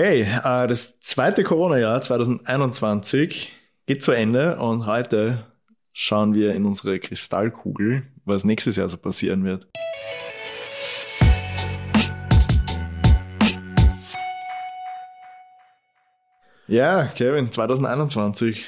Hey, äh, das zweite Corona-Jahr 2021 geht zu Ende und heute schauen wir in unsere Kristallkugel, was nächstes Jahr so passieren wird. Ja, Kevin, 2021.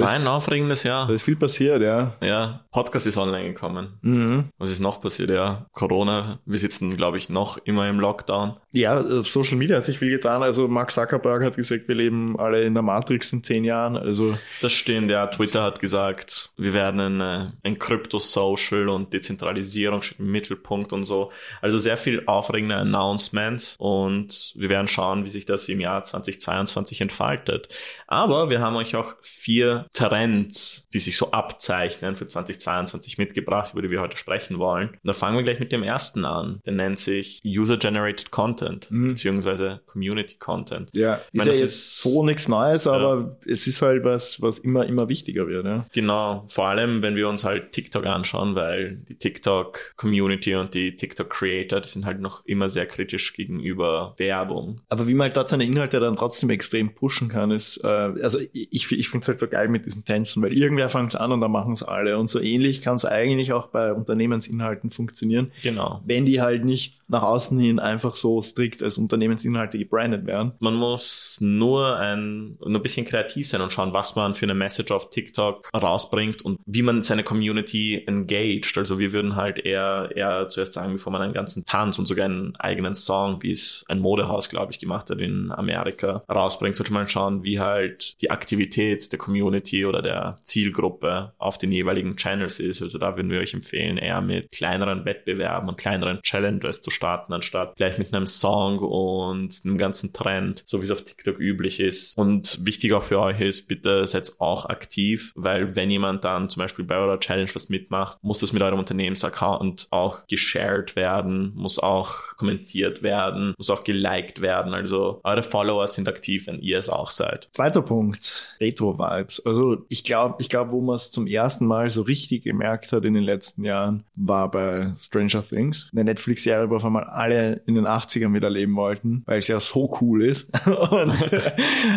War ein aufregendes Jahr. Da ist viel passiert, ja. Ja, Podcast ist online gekommen. Mhm. Was ist noch passiert? Ja, Corona. Wir sitzen, glaube ich, noch immer im Lockdown. Ja, auf Social Media hat sich viel getan. Also Mark Zuckerberg hat gesagt, wir leben alle in der Matrix in zehn Jahren. Also Das stimmt, ja. Twitter hat gesagt, wir werden ein, äh, ein Crypto-Social und Dezentralisierung steht im Mittelpunkt und so. Also sehr viel aufregende Announcements und wir werden schauen, wie sich das im Jahr 2022 entfaltet. Aber wir haben euch auch vier Trends, die sich so abzeichnen für 2022 mitgebracht, über die wir heute sprechen wollen. Und da fangen wir gleich mit dem ersten an. Der nennt sich User-Generated Content, Mhm. beziehungsweise Community Content. ja, Ich meine, ist ja das jetzt ist- so nichts Neues, aber es ist halt was, was immer, immer wichtiger wird. Ja. Genau, vor allem, wenn wir uns halt TikTok anschauen, weil die TikTok-Community und die TikTok-Creator, die sind halt noch immer sehr kritisch gegenüber Werbung. Aber wie man halt dort seine Inhalte dann trotzdem extrem pushen kann, ist, äh, also ich, ich finde es halt so geil mit diesen Tänzen, weil irgendwer fängt an und dann machen es alle. Und so ähnlich kann es eigentlich auch bei Unternehmensinhalten funktionieren, Genau. wenn die halt nicht nach außen hin einfach so strikt als Unternehmensinhalte gebrandet werden. Man muss nur ein, nur ein bisschen kreativ sein und schauen, was man für eine Message auf TikTok rausbringt und wie man seine Community engaged. Also wir würden halt eher, eher zuerst sagen, bevor man einen ganzen Tanz und sogar einen eigenen Song, wie es ein Modehaus, glaube ich, gemacht hat in Amerika, rausbringt, sollte man schauen, wie halt die Aktivität der Community oder der Zielgruppe auf den jeweiligen Channels ist. Also da würden wir euch empfehlen, eher mit kleineren Wettbewerben und kleineren Challenges zu starten, anstatt gleich mit einem Song und einem ganzen Trend, so wie es auf TikTok üblich ist. Und wichtig auch für euch ist, bitte seid auch aktiv, weil wenn jemand dann zum Beispiel bei eurer Challenge was mitmacht, muss das mit eurem Unternehmensaccount auch geshared werden, muss auch kommentiert werden, muss auch geliked werden. Also eure Follower sind aktiv, wenn ihr es auch seid. Zweiter Punkt, Retro-Vibes. Also ich glaube, ich glaube, wo man es zum ersten Mal so richtig gemerkt hat in den letzten Jahren, war bei Stranger Things. Eine Netflix-Serie, wo auf einmal alle in den 80ern wieder leben wollten, weil es ja so cool ist. Und, äh,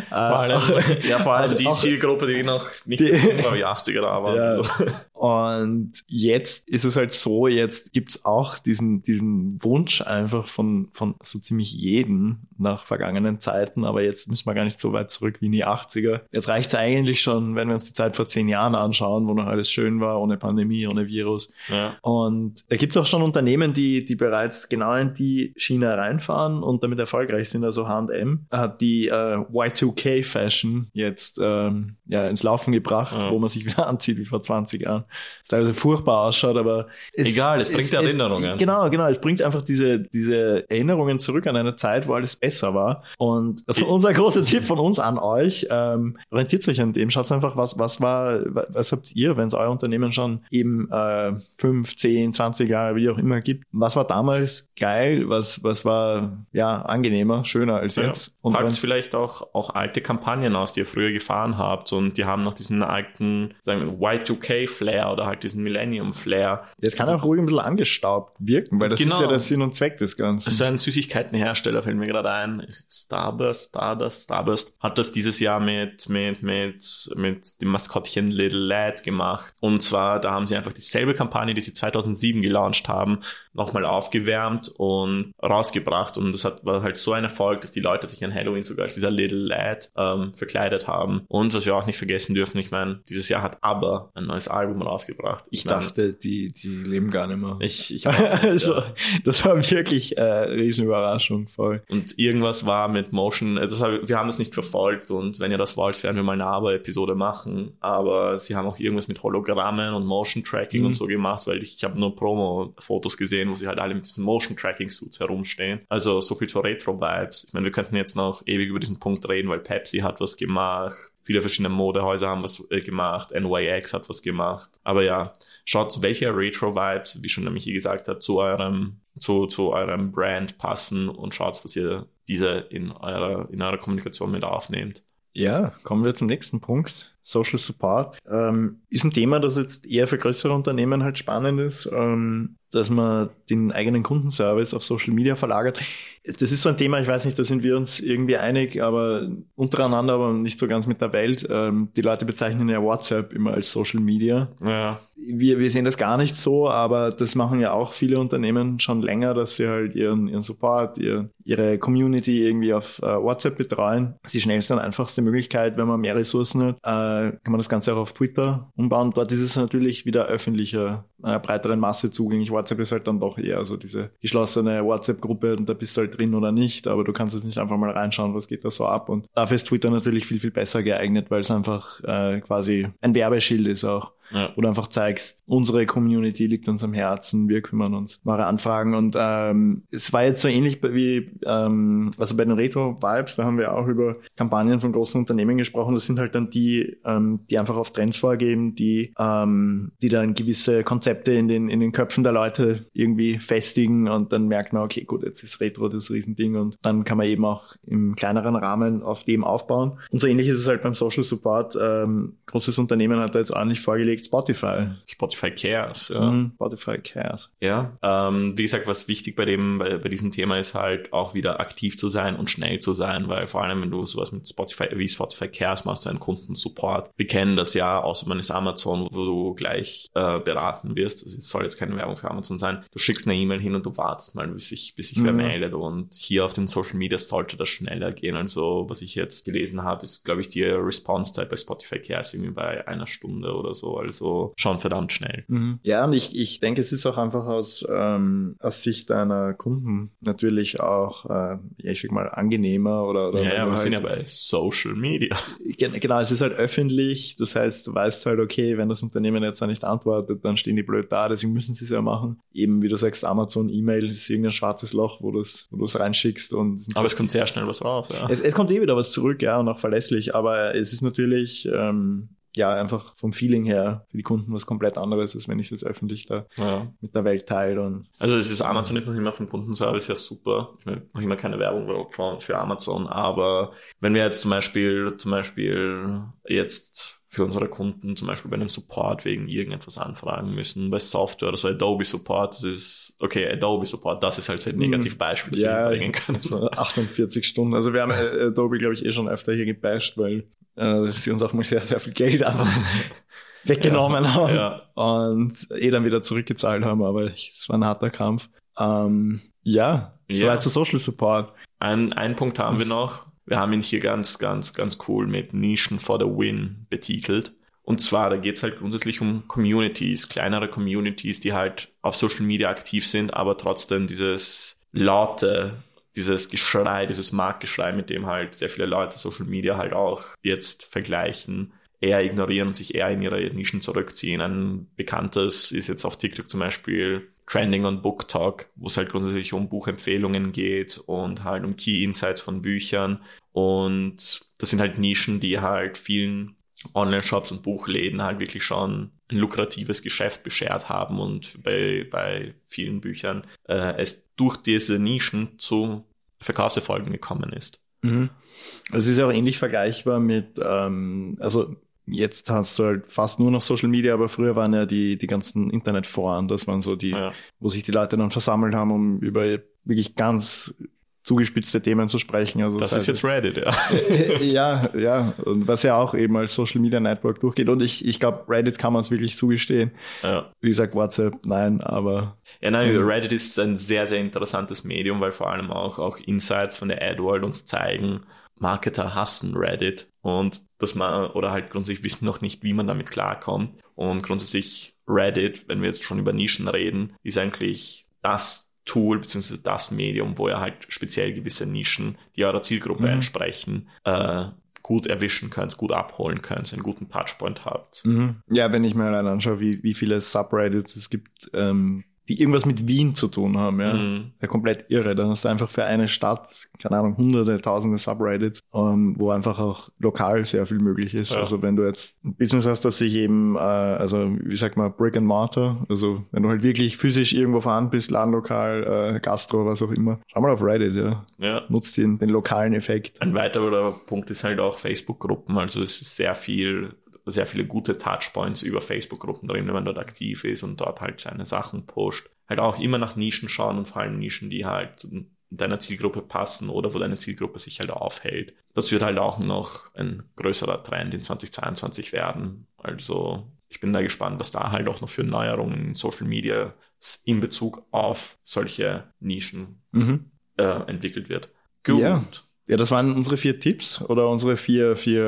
Vor allem, ja, vor allem die auch- Zielgruppe, die noch nicht Die- die 80er da waren. Ja. So. Und jetzt ist es halt so, jetzt gibt's auch diesen, diesen Wunsch einfach von, von so ziemlich jedem nach vergangenen Zeiten, aber jetzt müssen wir gar nicht so weit zurück wie in die 80er. Jetzt reicht's eigentlich schon, wenn wir uns die Zeit vor zehn Jahren anschauen, wo noch alles schön war, ohne Pandemie, ohne Virus. Ja. Und da gibt's auch schon Unternehmen, die, die bereits genau in die Schiene reinfahren und damit erfolgreich sind. Also H&M hat die äh, Y2K-Fashion jetzt ähm, ja, ins Laufen gebracht, Ja. wo man sich wieder anzieht wie vor 20 Jahren. Das teilweise furchtbar ausschaut, aber Egal, es bringt Erinnerungen. genau, genau. Es bringt einfach diese, diese Erinnerungen zurück an eine Zeit, wo alles besser war. Und also unser großer Tipp von uns an euch, ähm, orientiert euch an dem. Schaut einfach, was, was war, wa- was habt ihr, wenn es euer Unternehmen schon eben äh, 5, 10, 20 Jahre, wie auch immer gibt. Was war damals geil? Was, was war ja angenehmer, schöner als Ja. jetzt? Und Packt wenn- vielleicht auch, auch alte Kampagnen aus, die ihr früher gefahren habt und die haben noch diesen alten, sagen wir, Y2K-Flair oder halt diesen Millennium-Flair. das kann auch ruhig ein bisschen angestaubt wirken, weil das Genau. ist ja der Sinn und Zweck des Ganzen. So ein Süßigkeitenhersteller fällt mir gerade ein. Starburst, Stardust, Starburst hat das dieses Jahr mit, mit, mit, mit dem Maskottchen Little Lad gemacht. Und zwar, da haben sie einfach dieselbe Kampagne, die sie 2007 gelauncht haben, nochmal aufgewärmt und rausgebracht. Und das hat, war halt so ein Erfolg, dass die Leute sich an Halloween sogar als dieser Little Lad ähm, verkleidet haben. Und was wir auch nicht vergessen dürfen, ich meine, dieses Jahr hat ABBA ein neues Album rausgebracht. Ich mein, dachte, die, die leben gar nicht mehr. Ich, ich also, das war wirklich äh, Riesenüberraschung voll. Und irgendwas war mit Motion, also wir haben das nicht verfolgt und wenn ihr das wollt, werden wir mal eine Aber-Episode machen. Aber sie haben auch irgendwas mit Hologrammen und Motion Tracking Mhm. und so gemacht, weil ich, ich habe nur Promo-Fotos gesehen, wo sie halt alle mit diesen Motion Tracking-Suits herumstehen. Also so viel zu Retro-Vibes. Ich meine, wir könnten jetzt noch ewig über diesen Punkt reden, weil Pepsi hat was gemacht. Viele verschiedene Modehäuser haben was äh, gemacht, NYX hat was gemacht. Aber ja, schaut, welche Retro-Vibes, wie schon Michi gesagt hat, zu eurem, zu, zu eurem Brand passen und schaut, dass ihr diese in eurer, in eurer Kommunikation mit aufnehmt. Ja, kommen wir zum nächsten Punkt. Social Support ähm, ist ein Thema, das jetzt eher für größere Unternehmen halt spannend ist. Ähm, dass man den eigenen Kundenservice auf Social Media verlagert. Das ist so ein Thema, ich weiß nicht, da sind wir uns irgendwie einig, aber untereinander, aber nicht so ganz mit der Welt. Ähm, die Leute bezeichnen ja WhatsApp immer als Social Media. Ja. Wir, wir sehen das gar nicht so, aber das machen ja auch viele Unternehmen schon länger, dass sie halt ihren, ihren Support, ihr, ihre Community irgendwie auf äh, WhatsApp betreuen. Das ist die schnellste und einfachste Möglichkeit, wenn man mehr Ressourcen hat, äh, kann man das Ganze auch auf Twitter umbauen. Dort ist es natürlich wieder öffentlicher, einer breiteren Masse zugänglich. WhatsApp ist halt dann doch eher so diese geschlossene WhatsApp-Gruppe und da bist du halt drin oder nicht, aber du kannst jetzt nicht einfach mal reinschauen, was geht da so ab. Und dafür ist Twitter natürlich viel, viel besser geeignet, weil es einfach äh, quasi ein Werbeschild ist auch. Ja. Du einfach zeigst, unsere Community liegt uns am Herzen, wir kümmern uns, wahre Anfragen. Und ähm, es war jetzt so ähnlich wie, ähm, also bei den Retro-Vibes, da haben wir auch über Kampagnen von großen Unternehmen gesprochen. Das sind halt dann die, ähm, die einfach auf Trends vorgeben, die, ähm, die dann gewisse Konzepte in den, in den Köpfen der Leute irgendwie festigen und dann merkt man, okay, gut, jetzt ist Retro das Riesending und dann kann man eben auch im kleineren Rahmen auf dem aufbauen. Und so ähnlich ist es halt beim Social Support. Ähm, großes Unternehmen hat da jetzt ordentlich vorgelegt, überlegt, Spotify. Spotify Cares, ja. Mhm, Spotify Cares. Ja, ähm, wie gesagt, was wichtig bei dem, bei, bei, diesem Thema ist halt auch wieder aktiv zu sein und schnell zu sein, weil vor allem, wenn du sowas mit Spotify, wie Spotify Cares machst, du einen Kundensupport. Wir kennen das ja, außer man ist Amazon, wo du gleich äh, beraten wirst. Also es soll jetzt keine Werbung für Amazon sein. Du schickst eine E-Mail hin und du wartest mal, bis sich, bis sich mhm. wer meldet. Und hier auf den Social Media sollte das schneller gehen. Also, was ich jetzt gelesen habe, ist, glaube ich, die Response-Zeit bei Spotify Cares irgendwie bei einer Stunde oder so also schon verdammt schnell. Mhm. Ja, und ich, ich denke, es ist auch einfach aus, ähm, aus Sicht deiner Kunden natürlich auch, äh, ja, ich sag mal, angenehmer oder, oder Ja, ja wir halt, sind ja bei Social Media. Genau, es ist halt öffentlich, das heißt, du weißt halt, okay, wenn das Unternehmen jetzt da nicht antwortet, dann stehen die blöd da, deswegen müssen sie es ja machen. Eben, wie du sagst, Amazon, E-Mail ist irgendein schwarzes Loch, wo du es wo reinschickst und. Aber es kommt sehr schnell was raus, ja. Es, es kommt eh wieder was zurück, ja, und auch verlässlich, aber es ist natürlich, ähm, ja, einfach vom Feeling her für die Kunden was komplett anderes, als wenn ich es jetzt öffentlich da ja. mit der Welt teile. Und also es ist Amazon ist noch immer vom Kundenservice ja super. Ich mache noch immer keine Werbung für Amazon, aber wenn wir jetzt zum Beispiel, zum Beispiel jetzt für unsere Kunden zum Beispiel bei einem Support wegen irgendetwas anfragen müssen, bei Software oder so Adobe Support, das ist, okay, Adobe Support, das ist halt so ein hm. Negativbeispiel, das ja, wir bringen können. So 48 Stunden. Also wir haben äh, Adobe, glaube ich, eh schon öfter hier gebasht, weil äh, sie uns auch mal sehr, sehr viel Geld einfach weggenommen ja, haben ja. und eh dann wieder zurückgezahlt haben, aber es war ein harter Kampf. Ähm, ja, ja. soweit zu Social Support. Ein, ein Punkt haben wir noch. Wir haben ihn hier ganz, ganz, ganz cool mit Nischen for the Win betitelt. Und zwar, da geht es halt grundsätzlich um Communities, kleinere Communities, die halt auf Social Media aktiv sind, aber trotzdem dieses laute dieses Geschrei, dieses Marktgeschrei, mit dem halt sehr viele Leute Social Media halt auch jetzt vergleichen, eher ignorieren und sich eher in ihre Nischen zurückziehen. Ein bekanntes ist jetzt auf TikTok zum Beispiel Trending on Book Talk, wo es halt grundsätzlich um Buchempfehlungen geht und halt um Key Insights von Büchern. Und das sind halt Nischen, die halt vielen Online-Shops und Buchläden halt wirklich schon ein lukratives Geschäft beschert haben und bei, bei vielen Büchern äh, es durch diese Nischen zu Verkaufserfolgen gekommen ist. Mhm. Es ist ja auch ähnlich vergleichbar mit, ähm, also jetzt hast du halt fast nur noch Social Media, aber früher waren ja die, die ganzen Internetforen, das waren so die, ja. wo sich die Leute dann versammelt haben, um über wirklich ganz zugespitzte Themen zu sprechen. Also das, das ist jetzt Reddit, ja. ja, ja. Und was ja auch eben als Social Media Network durchgeht. Und ich, ich glaube, Reddit kann man es wirklich zugestehen. Ja. Wie gesagt, WhatsApp, nein, aber. Ja, nein, ähm, Reddit ist ein sehr, sehr interessantes Medium, weil vor allem auch, auch Insights von der AdWorld uns zeigen, Marketer hassen Reddit und dass man, oder halt grundsätzlich wissen noch nicht, wie man damit klarkommt. Und grundsätzlich Reddit, wenn wir jetzt schon über Nischen reden, ist eigentlich das Tool beziehungsweise das Medium, wo ihr halt speziell gewisse Nischen, die eurer Zielgruppe mhm. entsprechen, äh, gut erwischen könnt, gut abholen könnt, einen guten Touchpoint habt. Mhm. Ja, wenn ich mir allein anschaue, wie, wie viele Subreddits es gibt, ähm, die irgendwas mit Wien zu tun haben, ja. Mhm. ja komplett irre. Dann hast du einfach für eine Stadt, keine Ahnung, hunderte, tausende Subreddits, ähm, wo einfach auch lokal sehr viel möglich ist. Ja. Also wenn du jetzt ein Business hast, das sich eben, äh, also wie sagt man, Brick and Mortar, also wenn du halt wirklich physisch irgendwo vorhanden bist, Ladenlokal, äh, Gastro, was auch immer, schau mal auf Reddit, ja. ja. Nutzt den, den lokalen Effekt. Ein weiterer Punkt ist halt auch Facebook-Gruppen. Also es ist sehr viel sehr viele gute Touchpoints über Facebook-Gruppen drin, wenn man dort aktiv ist und dort halt seine Sachen pusht. halt auch immer nach Nischen schauen und vor allem Nischen, die halt deiner Zielgruppe passen oder wo deine Zielgruppe sich halt aufhält. Das wird halt auch noch ein größerer Trend in 2022 werden. Also ich bin da gespannt, was da halt auch noch für Neuerungen in Social Media in Bezug auf solche Nischen mhm. äh, entwickelt wird. Gut. Ja. Ja, das waren unsere vier Tipps oder unsere vier, vier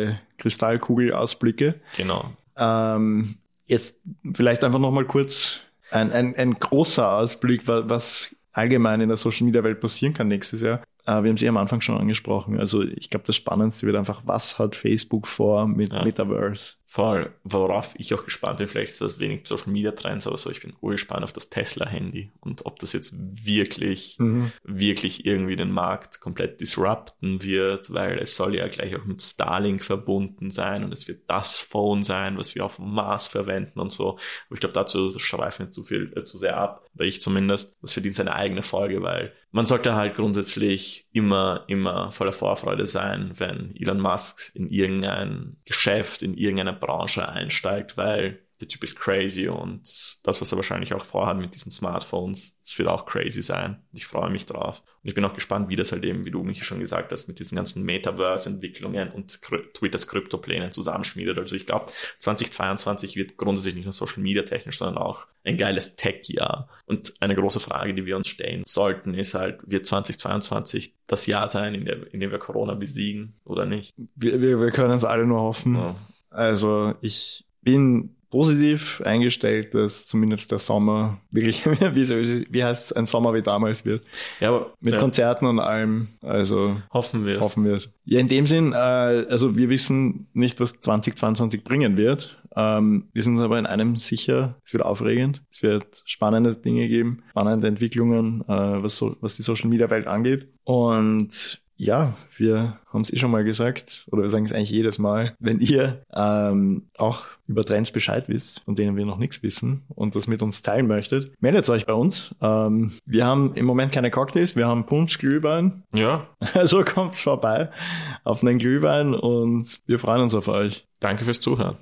äh, Kristallkugel-Ausblicke. Genau. Ähm, jetzt vielleicht einfach nochmal kurz ein, ein, ein großer Ausblick, was allgemein in der Social Media Welt passieren kann nächstes Jahr. Äh, wir haben es eh am Anfang schon angesprochen. Also ich glaube, das Spannendste wird einfach, was hat Facebook vor mit ja. Metaverse? Voll, worauf ich auch gespannt bin, vielleicht ist das wenig Social Media Trends, aber so, ich bin urgespannt auf das Tesla-Handy und ob das jetzt wirklich, mhm. wirklich irgendwie den Markt komplett disrupten wird, weil es soll ja gleich auch mit Starlink verbunden sein und es wird das Phone sein, was wir auf dem Mars verwenden und so. Aber ich glaube, dazu schreifen wir zu viel, äh, zu sehr ab, oder ich zumindest. Das verdient seine eigene Folge, weil man sollte halt grundsätzlich immer, immer voller Vorfreude sein, wenn Elon Musk in irgendein Geschäft, in irgendeiner Branche einsteigt, weil der Typ ist crazy und das, was er wahrscheinlich auch vorhat mit diesen Smartphones, das wird auch crazy sein. Ich freue mich drauf. Und ich bin auch gespannt, wie das halt eben, wie du mich schon gesagt hast, mit diesen ganzen Metaverse-Entwicklungen und Twitters Kryptoplänen zusammenschmiedet. Also ich glaube, 2022 wird grundsätzlich nicht nur Social Media technisch, sondern auch ein geiles Tech-Jahr. Und eine große Frage, die wir uns stellen sollten, ist halt, wird 2022 das Jahr sein, in, der, in dem wir Corona besiegen oder nicht? Wir, wir, wir können es alle nur hoffen. Ja. Also ich bin positiv eingestellt, dass zumindest der Sommer wirklich, wie, wie heißt es, ein Sommer wie damals wird. Ja, aber, Mit ja. Konzerten und allem. Also hoffen wir es. Hoffen wir es. Ja, in dem Sinn, äh, also wir wissen nicht, was 2022 bringen wird. Ähm, wir sind uns aber in einem sicher, es wird aufregend, es wird spannende Dinge geben, spannende Entwicklungen, äh, was, so, was die Social Media Welt angeht. Und ja, wir haben es eh schon mal gesagt, oder wir sagen es eigentlich jedes Mal, wenn ihr ähm, auch über Trends Bescheid wisst, von denen wir noch nichts wissen und das mit uns teilen möchtet, meldet euch bei uns. Ähm, wir haben im Moment keine Cocktails, wir haben Punsch, Glühwein. Ja. Also kommt's vorbei auf einen Glühwein und wir freuen uns auf euch. Danke fürs Zuhören.